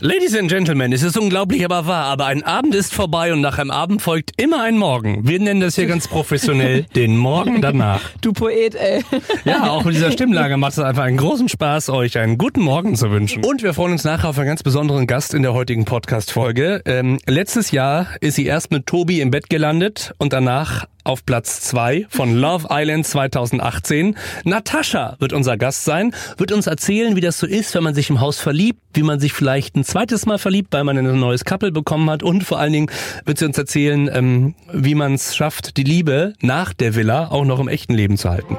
Ladies and Gentlemen, es ist unglaublich, aber wahr, aber ein Abend ist vorbei und nach einem Abend folgt immer ein Morgen. Wir nennen das hier ganz professionell den Morgen danach. Du Poet, ey. Ja, auch mit dieser Stimmlage macht es einfach einen großen Spaß, euch einen guten Morgen zu wünschen. Und wir freuen uns nachher auf einen ganz besonderen Gast in der heutigen Podcast-Folge. Ähm, letztes Jahr ist sie erst mit Tobi im Bett gelandet und danach auf Platz zwei von Love Island 2018. Natascha wird unser Gast sein, wird uns erzählen, wie das so ist, wenn man sich im Haus verliebt, wie man sich vielleicht ein zweites Mal verliebt, weil man ein neues Couple bekommen hat und vor allen Dingen wird sie uns erzählen, ähm, wie man es schafft, die Liebe nach der Villa auch noch im echten Leben zu halten.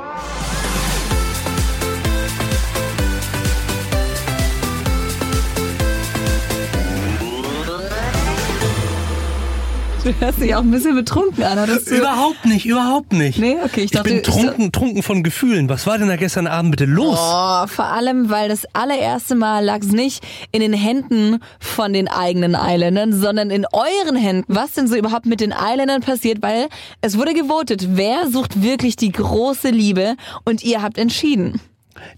Du hörst dich auch ein bisschen betrunken an. Hattest du Überhaupt nicht, überhaupt nicht. Nee, okay, ich Ich dachte, bin trunken, trunken von Gefühlen. Was war denn da gestern Abend bitte los? Oh, vor allem, weil das allererste Mal lag es nicht in den Händen von den eigenen Islandern, sondern in euren Händen. Was denn so überhaupt mit den Islandern passiert? Weil es wurde gewotet, wer sucht wirklich die große Liebe und ihr habt entschieden.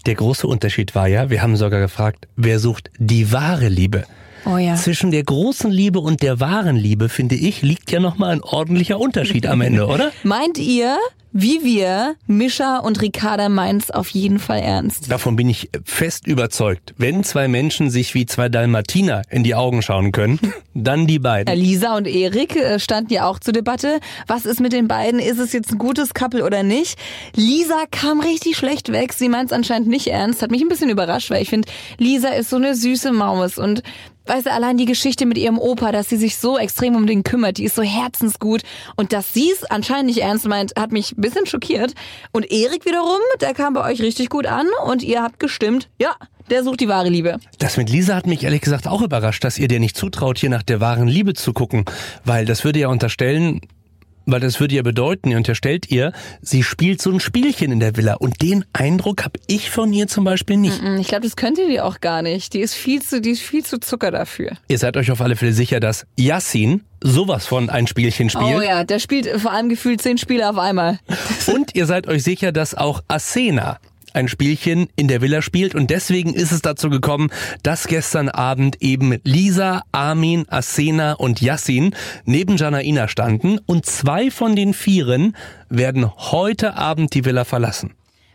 Der große Unterschied war ja, wir haben sogar gefragt, wer sucht die wahre Liebe? Oh ja. Zwischen der großen Liebe und der wahren Liebe, finde ich, liegt ja nochmal ein ordentlicher Unterschied am Ende, oder? Meint ihr, wie wir, Mischa und Ricarda meint's auf jeden Fall ernst? Davon bin ich fest überzeugt. Wenn zwei Menschen sich wie zwei Dalmatiner in die Augen schauen können, dann die beiden. Lisa und Erik äh, standen ja auch zur Debatte. Was ist mit den beiden? Ist es jetzt ein gutes Couple oder nicht? Lisa kam richtig schlecht weg. Sie meint es anscheinend nicht ernst. Hat mich ein bisschen überrascht, weil ich finde, Lisa ist so eine süße Maus und Weißt du, allein die Geschichte mit ihrem Opa, dass sie sich so extrem um den kümmert, die ist so herzensgut. Und dass sie es anscheinend nicht ernst meint, hat mich ein bisschen schockiert. Und Erik wiederum, der kam bei euch richtig gut an und ihr habt gestimmt, ja, der sucht die wahre Liebe. Das mit Lisa hat mich ehrlich gesagt auch überrascht, dass ihr dir nicht zutraut, hier nach der wahren Liebe zu gucken. Weil das würde ja unterstellen, weil das würde ja bedeuten, ihr unterstellt ihr, sie spielt so ein Spielchen in der Villa. Und den Eindruck habe ich von ihr zum Beispiel nicht. Ich glaube, das könnte die auch gar nicht. Die ist viel zu, die ist viel zu Zucker dafür. Ihr seid euch auf alle Fälle sicher, dass Yassin sowas von ein Spielchen spielt. Oh ja, der spielt vor allem gefühlt zehn Spiele auf einmal. Und ihr seid euch sicher, dass auch Asena ein Spielchen in der Villa spielt und deswegen ist es dazu gekommen, dass gestern Abend eben Lisa, Armin, Asena und Yassin neben Janaina standen und zwei von den Vieren werden heute Abend die Villa verlassen.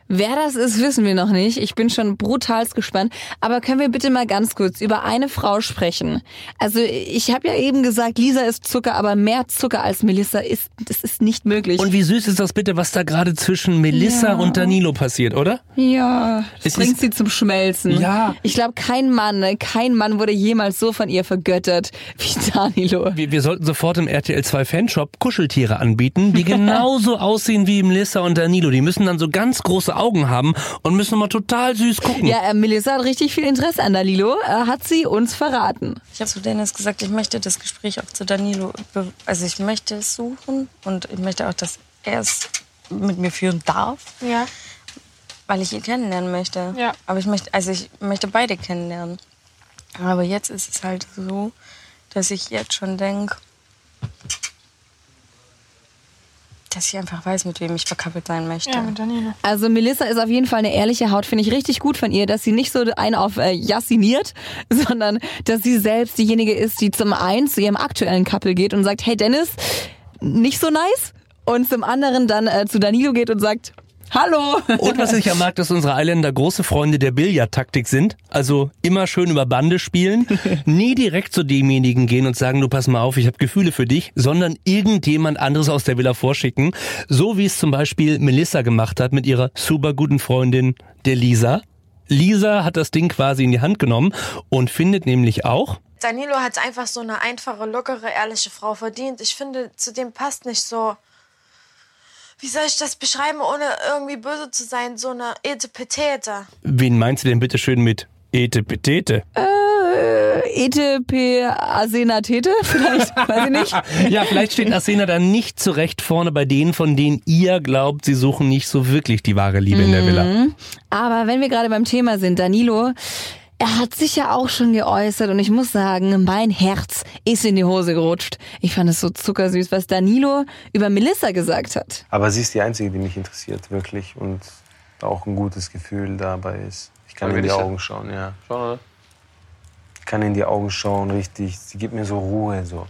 Wer das ist, wissen wir noch nicht. Ich bin schon brutalst gespannt. Aber können wir bitte mal ganz kurz über eine Frau sprechen? Also ich habe ja eben gesagt, Lisa ist Zucker, aber mehr Zucker als Melissa ist, das ist nicht möglich. Und wie süß ist das bitte, was da gerade zwischen Melissa Ja. und Danilo passiert, oder? ja, Es bringt sie zum Schmelzen. Ja. Ich glaube, kein Mann, ne, kein Mann wurde jemals so von ihr vergöttert wie Danilo. Wir, wir sollten sofort im RTL 2 Fanshop Kuscheltiere anbieten, die genauso aussehen wie Melissa und Danilo. Die müssen dann so ganz große Augen haben und müssen mal total süß gucken. Ja, äh, Melissa hat richtig viel Interesse an Danilo, äh, hat sie uns verraten. Ich habe zu Dennis gesagt, ich möchte das Gespräch auch zu Danilo, also ich möchte es suchen und ich möchte auch, dass er es mit mir führen darf, Ja. weil ich ihn kennenlernen möchte. Ja. Aber ich möchte, also ich möchte beide kennenlernen. Aber jetzt ist es halt so, dass ich jetzt schon denke, dass ich einfach weiß, mit wem ich verkappelt sein möchte. Ja, mit Danilo. Also Melissa ist auf jeden Fall eine ehrliche Haut, finde ich richtig gut von ihr, dass sie nicht so einen auf äh, jassiniert, sondern dass sie selbst diejenige ist, die zum einen zu ihrem aktuellen Couple geht und sagt, hey Dennis, nicht so nice. Und zum anderen dann äh, zu Danilo geht und sagt, hallo. Und was ich ja mag, dass unsere Eiländer große Freunde der Billardtaktik sind. Also immer schön über Bande spielen, nie direkt zu demjenigen gehen und sagen, du pass mal auf, ich habe Gefühle für dich, sondern irgendjemand anderes aus der Villa vorschicken. So wie es zum Beispiel Melissa gemacht hat mit ihrer super guten Freundin, der Lisa. Lisa hat das Ding quasi in die Hand genommen und findet nämlich auch, Danilo hat einfach so eine einfache, lockere, ehrliche Frau verdient. Ich finde, zu dem passt nicht so. Wie soll ich das beschreiben, ohne irgendwie böse zu sein? So eine Etepetete. wen meinst du denn bitte schön mit Ete Petete? Äh, ETP Asena Tete, vielleicht, weiß ich nicht. Ja, vielleicht steht Asena dann nicht zurecht vorne bei denen, von denen ihr glaubt, sie suchen nicht so wirklich die wahre Liebe in der Villa. Aber wenn wir gerade beim Thema sind, Danilo, er hat sich ja auch schon geäußert und ich muss sagen, mein Herz ist in die Hose gerutscht. Ich fand es so zuckersüß, was Danilo über Melissa gesagt hat. Aber sie ist die Einzige, die mich interessiert, wirklich. Und auch ein gutes Gefühl dabei ist. Ich kann Aber in die ich- Augen schauen, ja. Schon, oder? kann in die Augen schauen, richtig. Sie gibt mir so Ruhe. So.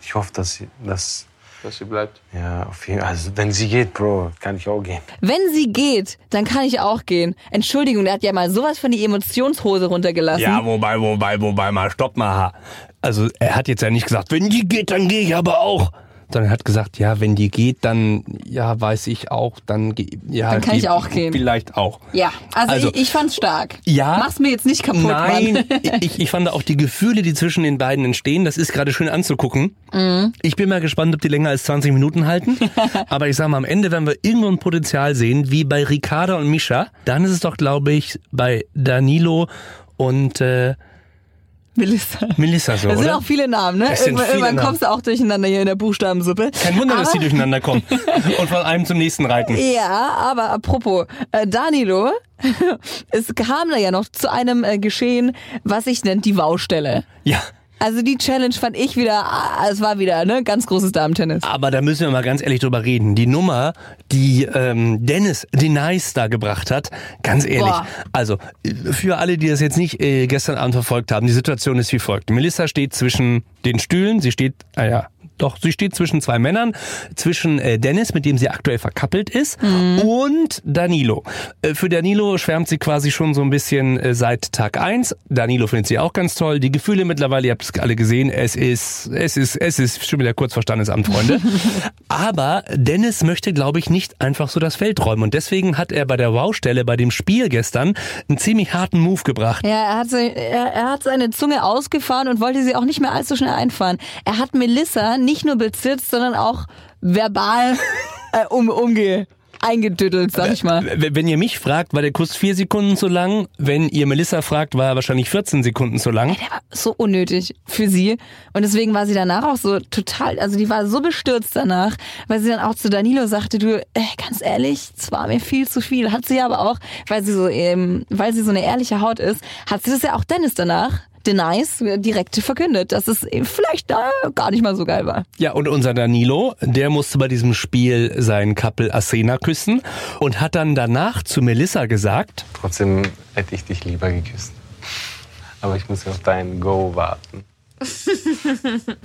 Ich hoffe, dass sie, dass, Dass sie bleibt. ja, auf jeden Also, wenn sie geht, Bro, kann ich auch gehen. Wenn sie geht, dann kann ich auch gehen. Entschuldigung, der hat ja mal sowas von die Emotionshose runtergelassen. Ja, wobei, wobei, wobei, mal, stopp mal. Also er hat jetzt ja nicht gesagt, wenn die geht, dann gehe ich aber auch. Sondern er hat gesagt, ja, wenn die geht, dann, ja, weiß ich auch, dann, ja. Dann kann ich auch gehen. Vielleicht auch. Ja, also, Also- ich, ich fand's stark. Ja. Mach's mir jetzt nicht kaputt, Nein, ich, ich fand auch die Gefühle, die zwischen den beiden entstehen, das ist gerade schön anzugucken. Mhm. Ich bin mal gespannt, ob die länger als 20 Minuten halten. Aber ich sag mal, am Ende, wenn wir irgendwo ein Potenzial sehen, wie bei Ricarda und Mischa, dann ist es doch, glaube ich, bei Danilo und äh, Melissa. Melissa so, Das sind oder? auch viele Namen, ne? Irgendwann, viele irgendwann Namen. kommst du auch durcheinander hier in der Buchstabensuppe. Kein Wunder, dass Aber- die durcheinander kommen und von einem zum nächsten reiten. Ja, aber apropos, äh, Danilo, es kam da ja noch zu einem äh, Geschehen, was sich nennt die Waustelle. Ja. Also die Challenge fand ich wieder, ah, es war wieder, ne, ganz großes Damentennis. Aber da müssen wir mal ganz ehrlich drüber reden. Die Nummer, die ähm, Dennis Denice da gebracht hat, ganz ehrlich. Boah. Also äh, für alle, die das jetzt nicht äh, gestern Abend verfolgt haben, die Situation ist wie folgt. Melissa steht zwischen den Stühlen, sie steht, ah ja, doch, sie steht zwischen zwei Männern, zwischen äh, Dennis, mit dem sie aktuell verkappelt ist, und Danilo. Äh, für Danilo schwärmt sie quasi schon so ein bisschen äh, seit Tag eins. Danilo findet sie auch ganz toll. Die Gefühle mittlerweile, ihr habt es alle gesehen, es ist, es ist, es ist schon wieder kurz vor Standesamt, Freunde. Aber Dennis möchte, glaube ich, nicht einfach so das Feld räumen. Und deswegen hat er bei der Wow-Stelle, bei dem Spiel gestern, einen ziemlich harten Move gebracht. Ja, er hat, se- er, er hat seine Zunge ausgefahren und wollte sie auch nicht mehr allzu schnell einfahren. Er hat Melissa nicht nur bezirzt, sondern auch verbal äh, um, umge eingedüttelt, sag ich mal. Wenn ihr mich fragt, war der Kuss vier Sekunden zu lang. Wenn ihr Melissa fragt, war er wahrscheinlich 14 Sekunden zu lang. Der war so unnötig für sie. Und deswegen war sie danach auch so total, also die war so bestürzt danach, weil sie dann auch zu Danilo sagte, du, äh, ganz ehrlich, es war mir viel zu viel. Hat sie aber auch, weil sie so, ähm, weil sie so eine ehrliche Haut ist, hat sie das ja auch Dennis danach, Denies, direkt verkündet, dass es vielleicht da gar nicht mal so geil war. Ja, und unser Danilo, der musste bei diesem Spiel seinen Couple Asena küssen und hat dann danach zu Melissa gesagt, Trotzdem hätte ich dich lieber geküsst. Aber ich muss ja auf dein Go warten.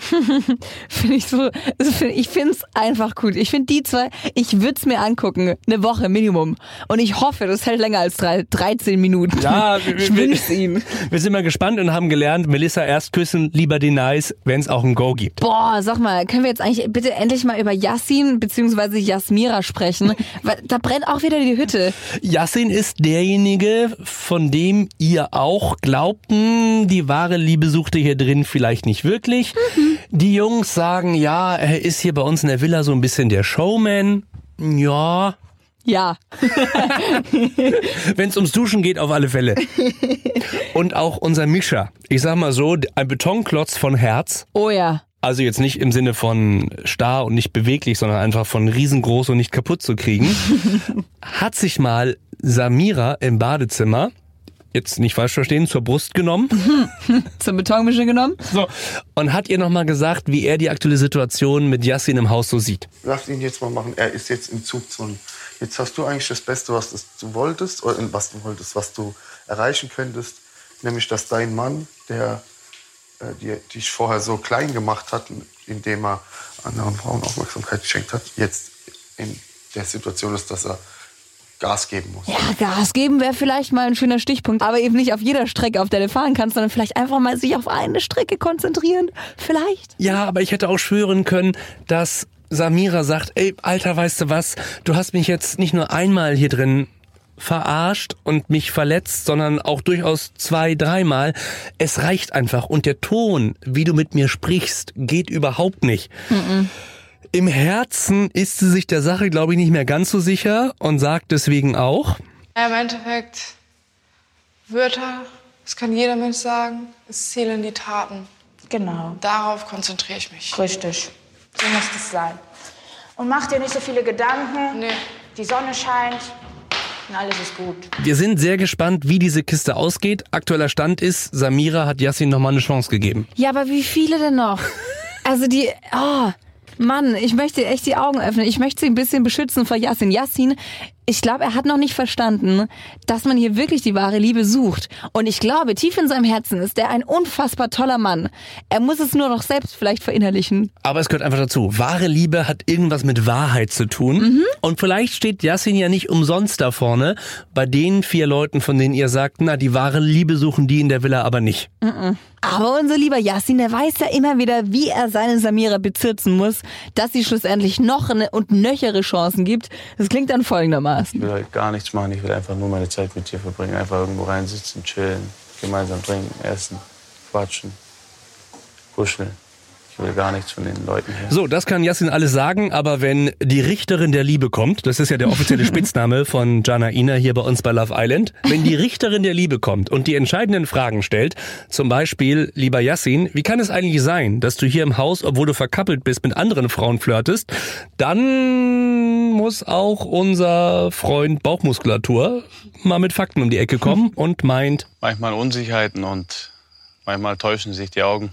Finde ich so, also ich finde es einfach gut. Ich finde die zwei, ich würde es mir angucken, eine Woche Minimum. Und ich hoffe, das hält länger als drei, 13 Minuten. Ja, wir- ich wünsche ihm. wir sind mal gespannt und haben gelernt, Melissa erst küssen, lieber den Nice, wenn es auch ein Go gibt. Boah, sag mal, können wir jetzt eigentlich bitte endlich mal über Yassin bzw. Jasmira sprechen? Weil da brennt auch wieder die Hütte. Yassin ist derjenige, von dem ihr auch glaubten, die wahre Liebe suchte hier drin vielleicht nicht wirklich. Die Jungs sagen, ja, er ist hier bei uns in der Villa so ein bisschen der Showman. Ja, Ja. wenn es ums Duschen geht, auf alle Fälle. Und auch unser Mischer. Ich sag mal so, ein Betonklotz von Herz. Oh ja. Also jetzt nicht im Sinne von starr und nicht beweglich, sondern einfach von riesengroß und nicht kaputt zu kriegen. hat sich mal Samira im Badezimmer, jetzt nicht falsch verstehen, zur Brust genommen. Zur Betonmische genommen. So. Und hat ihr nochmal gesagt, wie er die aktuelle Situation mit Yassin im Haus so sieht. Lass ihn jetzt mal machen. Er ist jetzt im Zugzone. Jetzt hast du eigentlich das Beste, was du wolltest, oder was du wolltest, was du erreichen könntest. Nämlich, dass dein Mann, der äh, dir, dich vorher so klein gemacht hat, indem er anderen Frauen Aufmerksamkeit geschenkt hat, jetzt in der Situation ist, dass er Gas geben muss. Ja, Gas geben wäre vielleicht mal ein schöner Stichpunkt, aber eben nicht auf jeder Strecke, auf der du fahren kannst, sondern vielleicht einfach mal sich auf eine Strecke konzentrieren. Vielleicht. Ja, aber ich hätte auch schwören können, dass Samira sagt, ey, Alter, weißt du was, du hast mich jetzt nicht nur einmal hier drin verarscht und mich verletzt, sondern auch durchaus zwei, dreimal. Es reicht einfach. Und der Ton, wie du mit mir sprichst, geht überhaupt nicht. Im Herzen ist sie sich der Sache, glaube ich, nicht mehr ganz so sicher und sagt deswegen auch, Ja, im Endeffekt, Wörter, das kann jeder Mensch sagen, es zählen die Taten. Genau, Darauf konzentriere ich mich. richtig. So muss es sein. Und mach dir nicht so viele Gedanken. Nee. Die Sonne scheint und alles ist gut. wir sind sehr gespannt, wie diese Kiste ausgeht. Aktueller Stand ist, Samira hat Yassin nochmal eine Chance gegeben. Ja, aber wie viele denn noch? Also die, oh, Mann, ich möchte echt die Augen öffnen. Ich möchte sie ein bisschen beschützen vor Yassin. Yassin ich glaube, er hat noch nicht verstanden, dass man hier wirklich die wahre Liebe sucht. Und ich glaube, tief in seinem Herzen ist er ein unfassbar toller Mann. Er muss es nur noch selbst vielleicht verinnerlichen. Aber es gehört einfach dazu. Wahre Liebe hat irgendwas mit Wahrheit zu tun. Mhm. Und vielleicht steht Yassin ja nicht umsonst da vorne bei den vier Leuten, von denen ihr sagt, na, die wahre Liebe suchen die in der Villa aber nicht. Mhm. Aber unser lieber Yassin, der weiß ja immer wieder, wie er seine Samira bezirzen muss, dass sie schlussendlich noch eine und nöchere Chancen gibt. Das klingt dann folgendermaßen. Ich will halt gar nichts machen, ich will einfach nur meine Zeit mit dir verbringen. Einfach irgendwo reinsitzen, chillen, gemeinsam trinken, essen, quatschen, kuscheln. Ich will gar nichts von den Leuten her. So, das kann Yassin alles sagen, aber wenn die Richterin der Liebe kommt, das ist ja der offizielle Spitzname von Jana Ina hier bei uns bei Love Island, wenn die Richterin der Liebe kommt und die entscheidenden Fragen stellt, zum Beispiel, lieber Yassin, wie kann es eigentlich sein, dass du hier im Haus, obwohl du verkappelt bist, mit anderen Frauen flirtest, dann muss auch unser Freund Bauchmuskulatur mal mit Fakten um die Ecke kommen und meint... Manchmal Unsicherheiten und manchmal täuschen sich die Augen.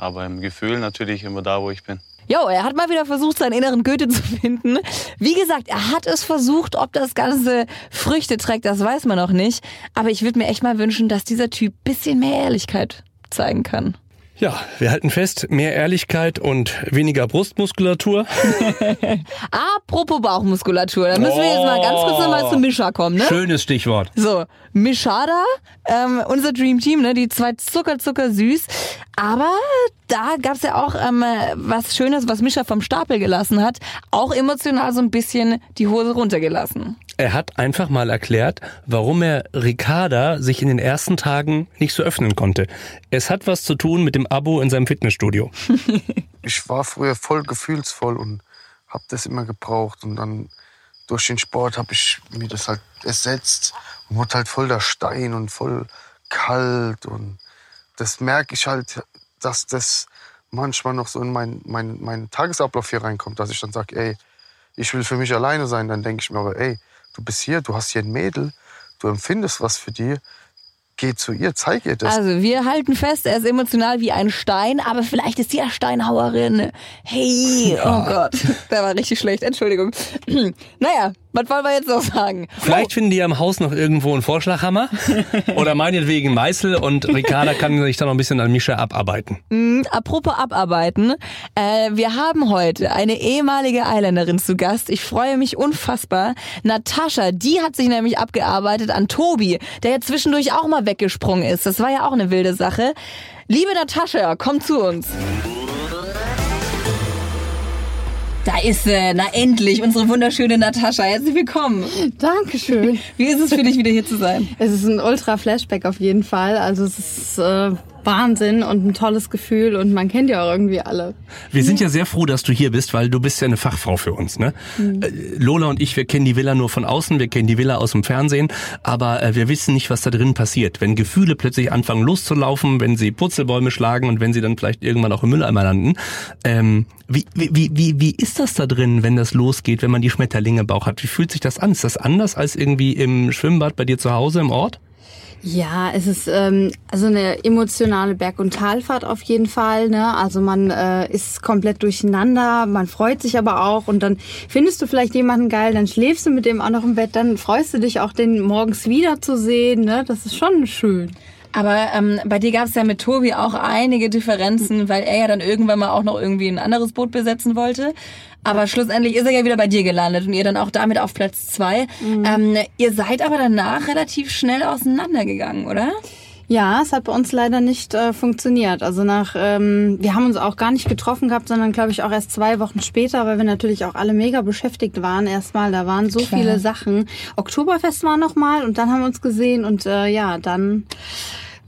Aber im Gefühl natürlich immer da, wo ich bin. Jo, er hat mal wieder versucht, seinen inneren Goethe zu finden. Wie gesagt, er hat es versucht. Ob das Ganze Früchte trägt, das weiß man noch nicht. Aber ich würde mir echt mal wünschen, dass dieser Typ bisschen mehr Ehrlichkeit zeigen kann. Ja, wir halten fest, mehr Ehrlichkeit und weniger Brustmuskulatur. Apropos Bauchmuskulatur, da müssen wir jetzt mal ganz kurz nochmal zu Mischa kommen, ne? Schönes Stichwort. So, Mischada, ähm, unser Dream Team, ne? Die zwei Zucker, Zucker, süß. Aber da gab's ja auch ähm, was Schönes, was Mischa vom Stapel gelassen hat. Auch emotional so ein bisschen die Hose runtergelassen. Er hat einfach mal erklärt, warum er Ricarda sich in den ersten Tagen nicht so öffnen konnte. Es hat was zu tun mit dem Abo in seinem Fitnessstudio. ich war früher voll gefühlsvoll und habe das immer gebraucht. Und dann durch den Sport habe ich mir das halt ersetzt und wurde halt voll der Stein und voll kalt. Und das merke ich halt, dass das manchmal noch so in meinen mein, mein Tagesablauf hier reinkommt, dass ich dann sage, ey, ich will für mich alleine sein. Dann denke ich mir aber, ey, du bist hier, du hast hier ein Mädel, du empfindest was für die, geh zu ihr, zeig ihr das. Also wir halten fest, er ist emotional wie ein Stein, aber vielleicht ist sie ja Steinhauerin. Hey, oh Gott, der war richtig schlecht, Entschuldigung. naja, was wollen wir jetzt noch sagen? Vielleicht finden die ja im Haus noch irgendwo einen Vorschlaghammer oder meinetwegen Meißel und Ricarda kann sich da noch ein bisschen an Mischa abarbeiten. Mm, apropos abarbeiten, äh, wir haben heute eine ehemalige Eiländerin zu Gast. Ich freue mich unfassbar. Natascha, die hat sich nämlich abgearbeitet an Tobi, der ja zwischendurch auch mal weggesprungen ist. Das war ja auch eine wilde Sache. Liebe Natascha, komm zu uns. Da ist sie, na endlich, unsere wunderschöne Natascha. Herzlich willkommen. Dankeschön. Wie ist es für dich, wieder hier zu sein? Es ist ein Ultra-Flashback auf jeden Fall. Also es ist äh, Wahnsinn und ein tolles Gefühl und man kennt ja auch irgendwie alle. Wir sind ja sehr froh, dass du hier bist, weil du bist ja eine Fachfrau für uns. Ne? Mhm. Lola und ich, wir kennen die Villa nur von außen, wir kennen die Villa aus dem Fernsehen, aber äh, wir wissen nicht, was da drin passiert. Wenn Gefühle plötzlich anfangen loszulaufen, wenn sie Putzelbäume schlagen und wenn sie dann vielleicht irgendwann auch im Mülleimer landen. Ähm, wie, wie, wie, wie ist das da drin, wenn das losgeht, wenn man die Schmetterlinge im Bauch hat? Wie fühlt sich das an? Ist das anders als irgendwie im Schwimmbad bei dir zu Hause im Ort? Ja, es ist ähm, also eine emotionale Berg- und Talfahrt auf jeden Fall. Ne? Also man äh, ist komplett durcheinander, man freut sich aber auch und dann findest du vielleicht jemanden geil, dann schläfst du mit dem auch noch im Bett, dann freust du dich auch, den morgens wiederzusehen. Ne? Das ist schon schön. Aber ähm, bei dir gab es ja mit Tobi auch einige Differenzen, weil er ja dann irgendwann mal auch noch irgendwie ein anderes Boot besetzen wollte. Aber schlussendlich ist er ja wieder bei dir gelandet und ihr dann auch damit auf Platz zwei. Mhm. Ähm, ihr seid aber danach relativ schnell auseinandergegangen, oder? Ja, es hat bei uns leider nicht äh, funktioniert. Also nach, ähm, wir haben uns auch gar nicht getroffen gehabt, sondern glaube ich auch erst zwei Wochen später, weil wir natürlich auch alle mega beschäftigt waren. Erstmal, da waren so Klar. viele Sachen. Oktoberfest war noch mal und dann haben wir uns gesehen und äh, ja, dann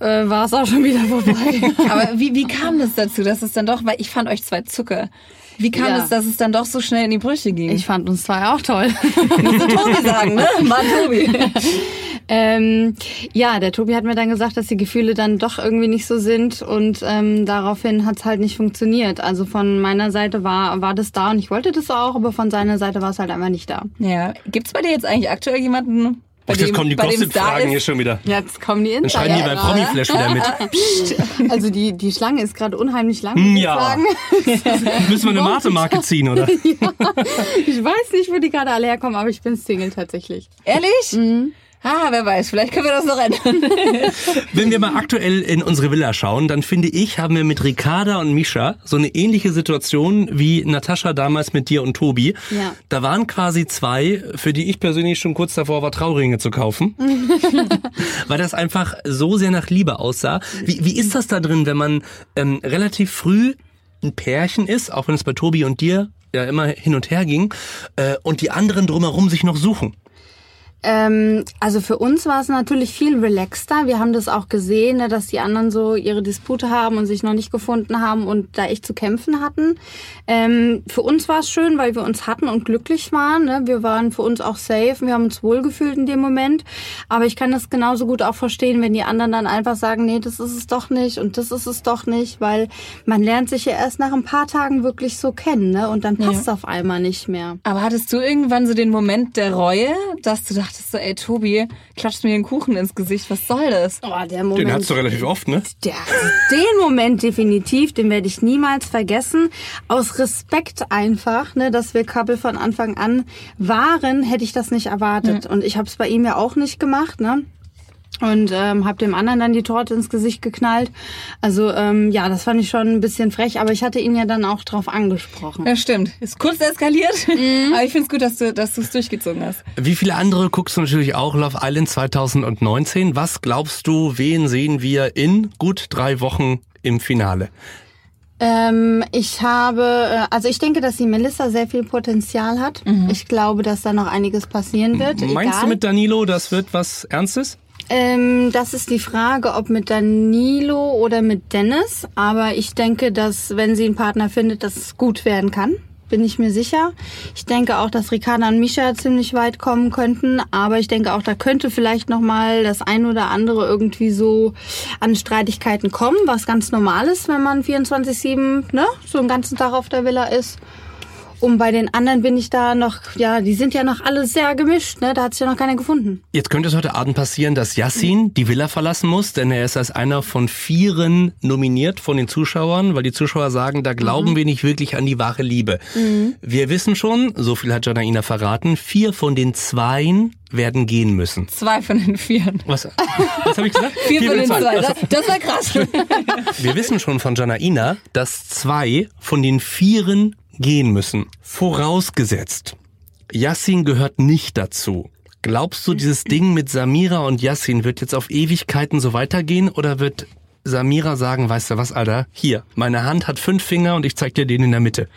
äh, war es auch schon wieder vorbei. Aber wie, wie kam das dazu, dass es dann doch, weil ich fand euch zwei Zucker. Wie kam ja. es, dass es dann doch so schnell in die Brüche ging? Ich fand uns zwei auch toll. Musst du Tobi sagen, ne? Mann, Tobi. Ähm, ja, der Tobi hat mir dann gesagt, dass die Gefühle dann doch irgendwie nicht so sind und ähm, daraufhin hat es halt nicht funktioniert. Also von meiner Seite war, war das da und ich wollte das auch, aber von seiner Seite war es halt einfach nicht da. Ja. Gibt's bei dir jetzt eigentlich aktuell jemanden, Ach, jetzt kommen die bei dem Gossip-Fragen hier schon wieder. Jetzt kommen die Dann schreiben die bei Insider. Promiflash wieder mit. Also die, die Schlange ist gerade unheimlich lang, Hm, muss ja. Müssen wir eine Mate-Marke ziehen, oder? Ich weiß nicht, wo die gerade alle herkommen, aber ich bin Single tatsächlich. Ehrlich? Mhm. Ah, wer weiß, vielleicht können wir das noch ändern. Wenn wir mal aktuell in unsere Villa schauen, dann finde ich, haben wir mit Ricarda und Misha so eine ähnliche Situation wie Natascha damals mit dir und Tobi. Ja. Da waren quasi zwei, für die ich persönlich schon kurz davor war, Trauringe zu kaufen. weil das einfach so sehr nach Liebe aussah. Wie, wie ist das da drin, wenn man ähm, relativ früh ein Pärchen ist, auch wenn es bei Tobi und dir ja immer hin und her ging, äh, und die anderen drumherum sich noch suchen? Ähm, also für uns war es natürlich viel relaxter. Wir haben das auch gesehen, ne, dass die anderen so ihre Dispute haben und sich noch nicht gefunden haben und da echt zu kämpfen hatten. Ähm, für uns war es schön, weil wir uns hatten und glücklich waren. Ne? Wir waren für uns auch safe. Wir haben uns wohlgefühlt in dem Moment. Aber ich kann das genauso gut auch verstehen, wenn die anderen dann einfach sagen, nee, das ist es doch nicht und das ist es doch nicht, weil man lernt sich ja erst nach ein paar Tagen wirklich so kennen, ne? Und dann passt es auf einmal nicht mehr. Aber hattest du irgendwann so den Moment der Reue, dass du dachtest so, ey Tobi, klatscht mir den Kuchen ins Gesicht, was soll das? Oh, der Moment. Den hast du relativ oft, ne? Der, den Moment definitiv, den werde ich niemals vergessen. Aus Respekt einfach, ne, dass wir Couple von Anfang an waren, hätte ich das nicht erwartet. Und ich habe es bei ihm ja auch nicht gemacht, ne? Und ähm, habe dem anderen dann die Torte ins Gesicht geknallt. Also ähm, ja, das fand ich schon ein bisschen frech, aber ich hatte ihn ja dann auch drauf angesprochen. Ja, stimmt. Ist kurz eskaliert, aber ich finde es gut, dass du dass du es durchgezogen hast. Wie viele andere guckst du natürlich auch Love Island 2019? Was glaubst du, wen sehen wir in gut drei Wochen im Finale? Ähm, ich habe, äh, also ich denke, dass die Melissa sehr viel Potenzial hat. Ich glaube, dass da noch einiges passieren wird. Meinst Egal. du mit Danilo, das wird was Ernstes? Ähm, das ist die Frage, ob mit Danilo oder mit Dennis. Aber ich denke, dass wenn sie einen Partner findet, dass es gut werden kann. Bin ich mir sicher. Ich denke auch, dass Ricarda und Misha ziemlich weit kommen könnten. Aber ich denke auch, da könnte vielleicht noch mal das ein oder andere irgendwie so an Streitigkeiten kommen, was ganz normal ist, wenn man 24/7 ne, so einen ganzen Tag auf der Villa ist. Und bei den anderen bin ich da noch, ja, die sind ja noch alle sehr gemischt, ne? Da hat sich ja noch keiner gefunden. Jetzt könnte es heute Abend passieren, dass Yassin die Villa verlassen muss, denn er ist als einer von vieren nominiert von den Zuschauern, weil die Zuschauer sagen, da glauben wir nicht wirklich an die wahre Liebe. Wir wissen schon, so viel hat Janaina verraten, vier von den Zweien werden gehen müssen. Zwei von den Vieren. Was, was habe ich gesagt? Vier, von den Zweien. zwei. Das, das war krass. Wir wissen schon von Janaina, dass zwei von den Vieren gehen müssen. Vorausgesetzt, Yassin gehört nicht dazu. Glaubst du, dieses Ding mit Samira und Yassin wird jetzt auf Ewigkeiten so weitergehen oder wird Samira sagen, weißt du was, Alter, hier, meine Hand hat fünf Finger und ich zeig dir den in der Mitte.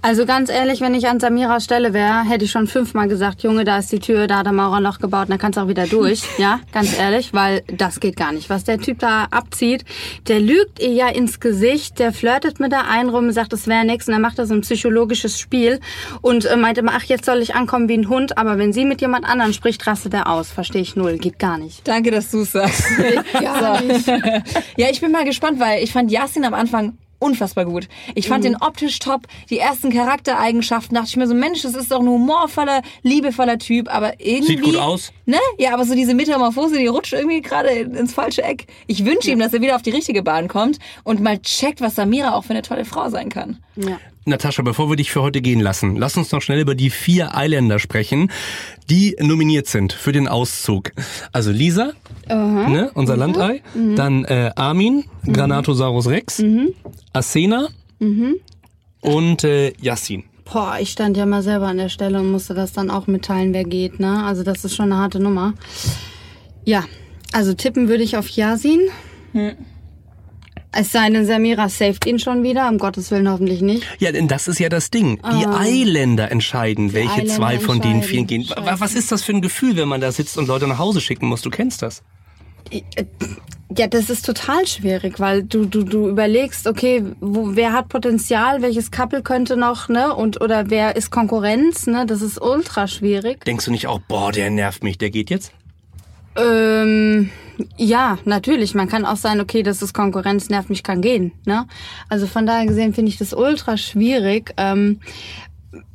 Also ganz ehrlich, wenn ich an Samiras Stelle wäre, hätte ich schon fünfmal gesagt, Junge, da ist die Tür, da hat der Maurer noch gebaut, dann kannst du auch wieder durch. Ja, ganz ehrlich, weil das geht gar nicht. Was der Typ da abzieht, der lügt ihr ja ins Gesicht, der flirtet mit der einen rum, sagt, es wäre nix und dann macht er so ein psychologisches Spiel und äh, meint immer, ach, jetzt soll ich ankommen wie ein Hund, aber wenn sie mit jemand anderem spricht, rastet er aus. Verstehe ich null, geht gar nicht. Danke, dass du es sagst. Gar nicht. Ja, ich bin mal gespannt, weil ich fand Yasin am Anfang unfassbar gut. Ich fand den optisch top, die ersten Charaktereigenschaften, dachte ich mir so, Mensch, das ist doch ein humorvoller, liebevoller Typ, aber irgendwie... Sieht gut aus. Ne? Ja, aber so diese Metamorphose, die rutscht irgendwie gerade ins falsche Eck. Ich wünsche ihm, dass er wieder auf die richtige Bahn kommt und mal checkt, was Samira auch für eine tolle Frau sein kann. Ja. Natascha, bevor wir dich für heute gehen lassen, lass uns noch schnell über die vier Eiländer sprechen, die nominiert sind für den Auszug. Also Lisa, ne, unser Landei, dann äh, Armin, Granatosaurus Rex, Asena und äh, Yassin. Boah, ich stand ja mal selber an der Stelle und musste das dann auch mitteilen, wer geht, ne? Also das ist schon eine harte Nummer. Ja, also tippen würde ich auf Yasin. Es sei denn, Samira saved ihn schon wieder, um Gottes Willen hoffentlich nicht. Ja, denn das ist ja das Ding. Die Eiländer entscheiden, welche Eiländer zwei von den entscheiden. gehen. Wa- Was ist das für ein Gefühl, wenn man da sitzt und Leute nach Hause schicken muss? Du kennst das. Ja, das ist total schwierig, weil du, du, du überlegst, okay, wo, wer hat Potenzial, welches Couple könnte noch, ne? Und oder wer ist Konkurrenz, ne? Das ist ultra schwierig. Denkst du nicht auch, boah, der nervt mich, der geht jetzt? Ähm, ja, natürlich. Man kann auch sagen, okay, das ist Konkurrenz, nervt mich, kann gehen. Ne? Also von daher gesehen finde ich das ultra schwierig. Ähm,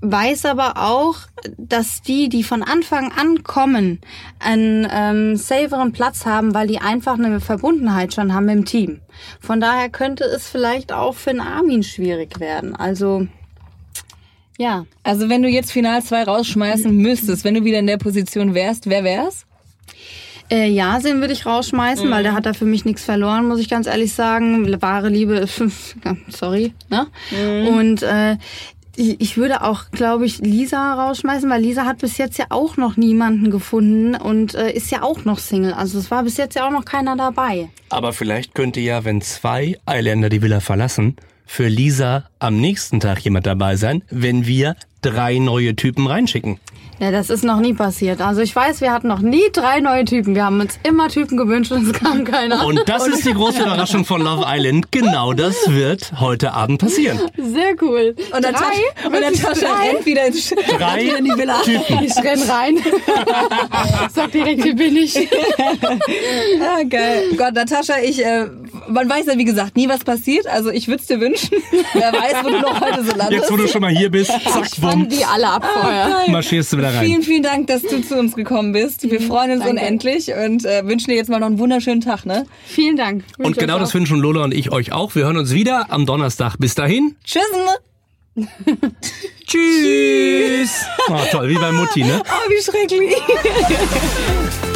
weiß aber auch, dass die, die von Anfang an kommen, einen ähm, saferen Platz haben, weil die einfach eine Verbundenheit schon haben im Team. Von daher könnte es vielleicht auch für einen Armin schwierig werden. Also ja. Also wenn du jetzt Final 2 rausschmeißen müsstest, wenn du wieder in der Position wärst, wer wär's? Äh, Yasin würde ich rausschmeißen, mhm. weil der hat da für mich nichts verloren, muss ich ganz ehrlich sagen. Wahre Liebe, sorry. Ne? Mhm. Und äh, ich würde auch, glaube ich, Lisa rausschmeißen, weil Lisa hat bis jetzt ja auch noch niemanden gefunden und äh, ist ja auch noch Single. Also es war bis jetzt ja auch noch keiner dabei. Aber vielleicht könnte ja, wenn zwei Eiländer die Villa verlassen, für Lisa am nächsten Tag jemand dabei sein, wenn wir drei neue Typen reinschicken. Ja, das ist noch nie passiert. Also ich weiß, wir hatten noch nie drei neue Typen. Wir haben uns immer Typen gewünscht und es kam keiner. Und das ist die große Überraschung von Love Island. Genau das wird heute Abend passieren. Sehr cool. Und dann drei? Und dann Tascha rennt wieder ins drei in die Villa. Typen. Ich renn rein. Sag direkt, hier bin ich. ah, geil. Gott, Natascha, ich, äh, man weiß ja wie gesagt nie, was passiert. Also ich würde es dir wünschen. Wer weiß, wo du noch heute so landest. Jetzt, wo du schon mal hier bist, zack, bumm. die alle ab vorher. Ah, Marschierst du wieder rein. Vielen, vielen Dank, dass du zu uns gekommen bist. Wir mhm, freuen uns Danke. unendlich und äh, wünschen dir jetzt mal noch einen wunderschönen Tag. Ne? Vielen Dank. Wünsche und genau das wünschen Lola und ich euch auch. Wir hören uns wieder am Donnerstag. Bis dahin. Tschüss. Tschüss. Oh, toll, wie bei Mutti, ne? Oh, wie schrecklich.